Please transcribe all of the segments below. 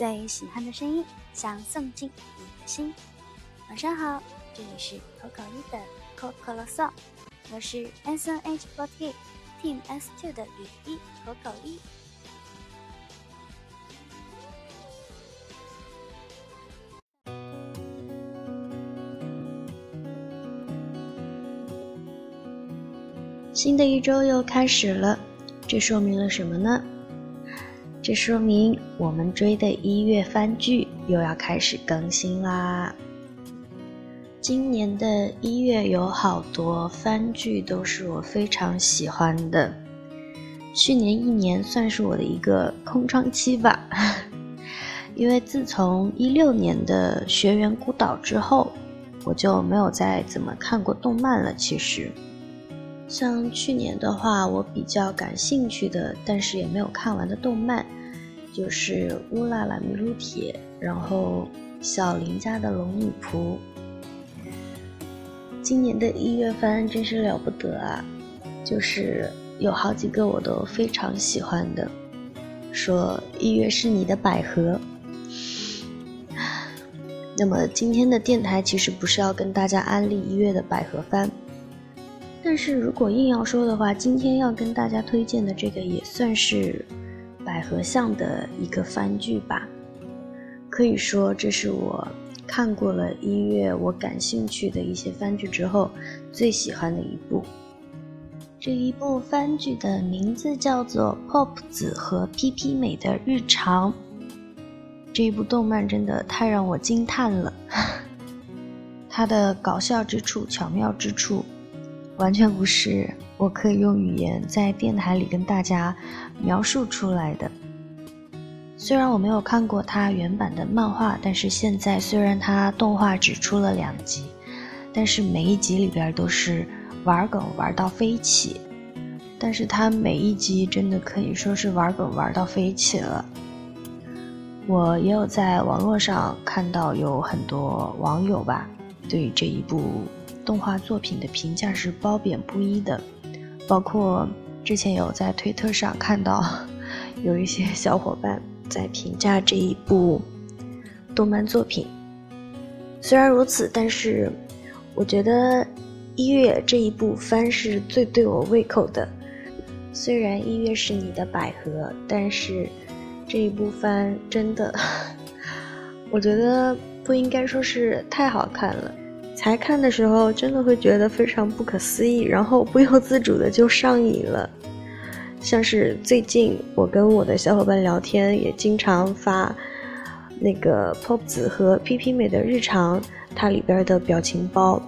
最喜欢的声音，想送进你的心。晚上好，这里是口口一的口口啰嗦，我是 S N H forty Team S two 的雨衣口口一。新的一周又开始了，这说明了什么呢？这说明我们追的一月番剧又要开始更新啦。今年的一月有好多番剧都是我非常喜欢的，去年一年算是我的一个空窗期吧，因为自从一六年的《学园孤岛》之后，我就没有再怎么看过动漫了。其实，像去年的话，我比较感兴趣的，但是也没有看完的动漫。就是乌拉拉米露铁，然后小林家的龙女仆。今年的一月番真是了不得啊，就是有好几个我都非常喜欢的。说一月是你的百合。那么今天的电台其实不是要跟大家安利一月的百合番，但是如果硬要说的话，今天要跟大家推荐的这个也算是。百合像的一个番剧吧，可以说这是我看过了一月我感兴趣的一些番剧之后最喜欢的一部。这一部番剧的名字叫做《Pop 子和 PP 美的日常》。这一部动漫真的太让我惊叹了，它的搞笑之处、巧妙之处，完全不是。我可以用语言在电台里跟大家描述出来的。虽然我没有看过它原版的漫画，但是现在虽然它动画只出了两集，但是每一集里边都是玩梗玩到飞起。但是它每一集真的可以说是玩梗玩到飞起了。我也有在网络上看到有很多网友吧，对这一部动画作品的评价是褒贬不一的。包括之前有在推特上看到，有一些小伙伴在评价这一部动漫作品。虽然如此，但是我觉得一月这一部番是最对我胃口的。虽然一月是你的百合，但是这一部番真的，我觉得不应该说是太好看了。才看的时候，真的会觉得非常不可思议，然后不由自主的就上瘾了。像是最近我跟我的小伙伴聊天，也经常发那个 Pop 子和 PP 美的日常，它里边的表情包。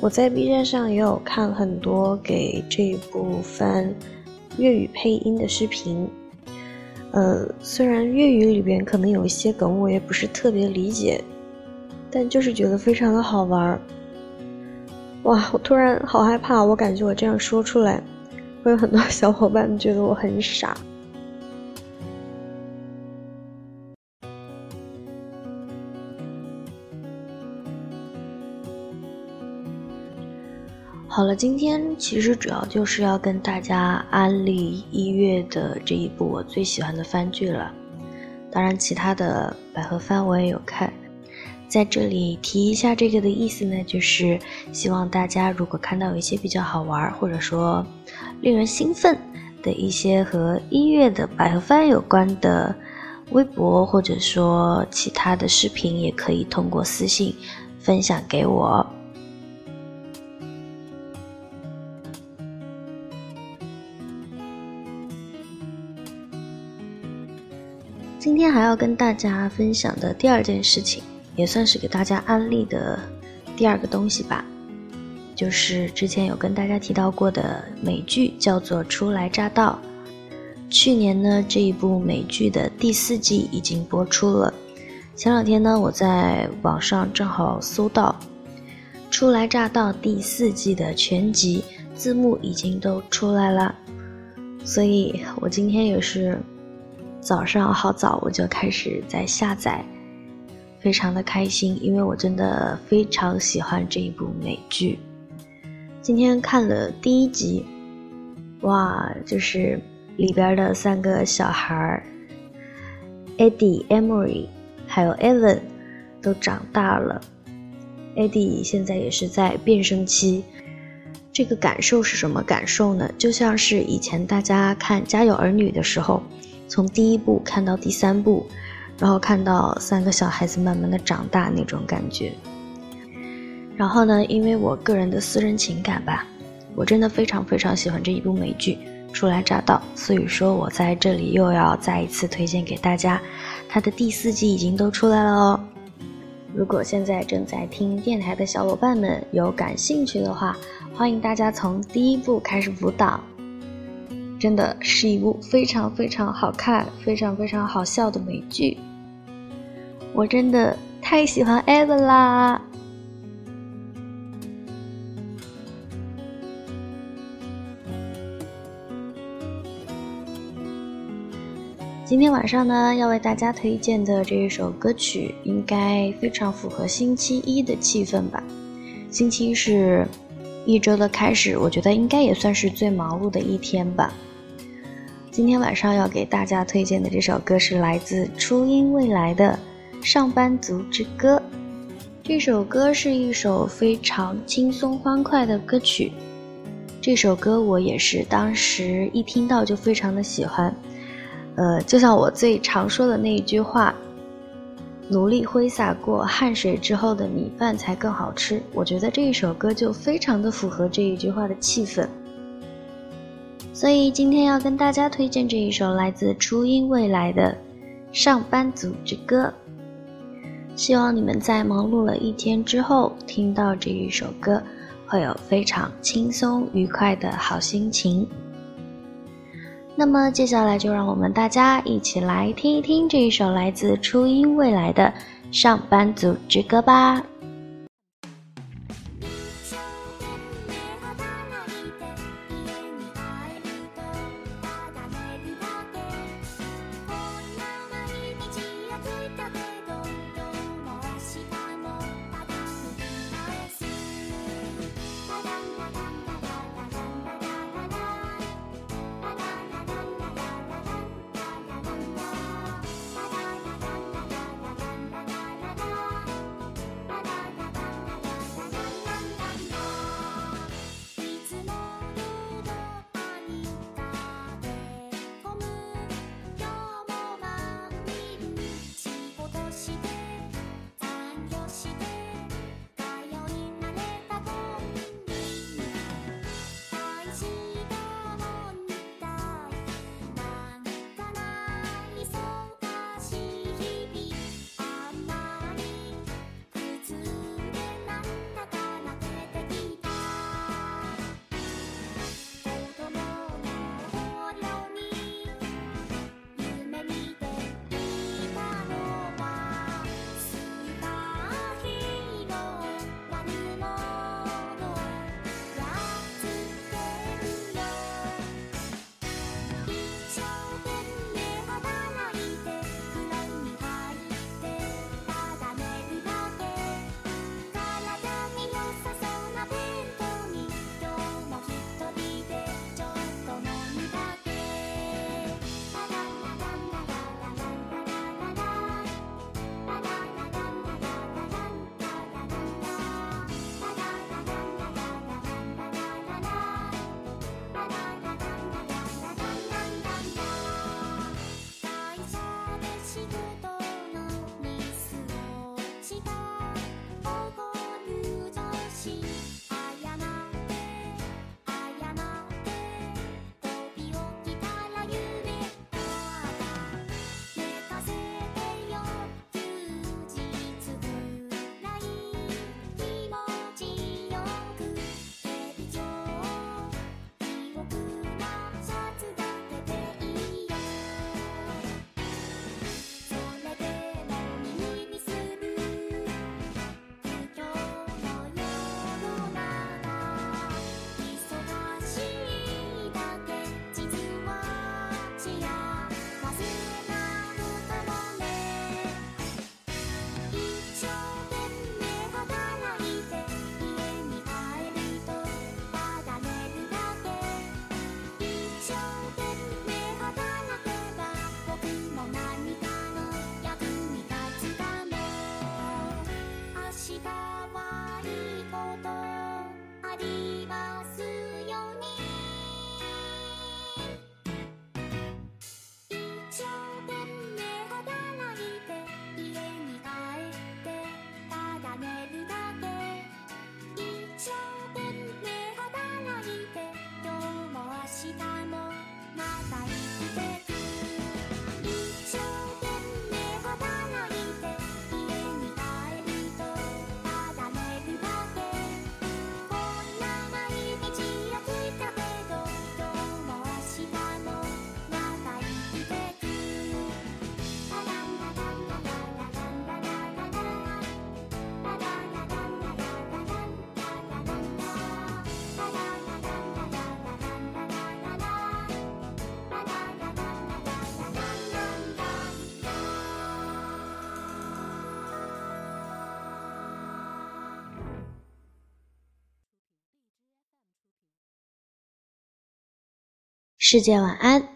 我在 B 站上也有看很多给这部番粤语配音的视频。呃，虽然粤语里边可能有一些梗，我也不是特别理解。但就是觉得非常的好玩儿，哇！我突然好害怕，我感觉我这样说出来，会有很多小伙伴觉得我很傻。好了，今天其实主要就是要跟大家安利一月的这一部我最喜欢的番剧了，当然其他的百合番我也有看。在这里提一下这个的意思呢，就是希望大家如果看到有一些比较好玩或者说令人兴奋的一些和音乐的百合番有关的微博或者说其他的视频，也可以通过私信分享给我。今天还要跟大家分享的第二件事情。也算是给大家安利的第二个东西吧，就是之前有跟大家提到过的美剧，叫做《初来乍到》。去年呢，这一部美剧的第四季已经播出了。前两天呢，我在网上正好搜到《初来乍到》第四季的全集字幕已经都出来了，所以我今天也是早上好早我就开始在下载。非常的开心，因为我真的非常喜欢这一部美剧。今天看了第一集，哇，就是里边的三个小孩儿，Eddie、Emery 还有 Evan 都长大了。Eddie 现在也是在变声期，这个感受是什么感受呢？就像是以前大家看《家有儿女》的时候，从第一部看到第三部，然后看到三个小孩子慢慢的长大那种感觉。然后呢，因为我个人的私人情感吧，我真的非常非常喜欢这一部美剧《初来乍到》，所以说我在这里又要再一次推荐给大家，它的第四季已经都出来了哦。如果现在正在听电台的小伙伴们有感兴趣的话，欢迎大家从第一部开始辅导，真的是一部非常非常好看、非常非常好笑的美剧，我真的太喜欢 Evan 啦！今天晚上呢，要为大家推荐的这一首歌曲，应该非常符合星期一的气氛吧。星期一是一周的开始，我觉得应该也算是最忙碌的一天吧。今天晚上要给大家推荐的这首歌是来自初音未来的《上班族之歌》。这首歌是一首非常轻松欢快的歌曲。这首歌我也是当时一听到就非常的喜欢。呃，就像我最常说的那一句话：“努力挥洒过汗水之后的米饭才更好吃。”我觉得这一首歌就非常的符合这一句话的气氛。所以今天要跟大家推荐这一首来自初音未来的《上班族之歌》。希望你们在忙碌了一天之后，听到这一首歌，会有非常轻松愉快的好心情。那么接下来就让我们大家一起来听一听这一首来自初音未来的《上班族之歌》吧。世界晚安。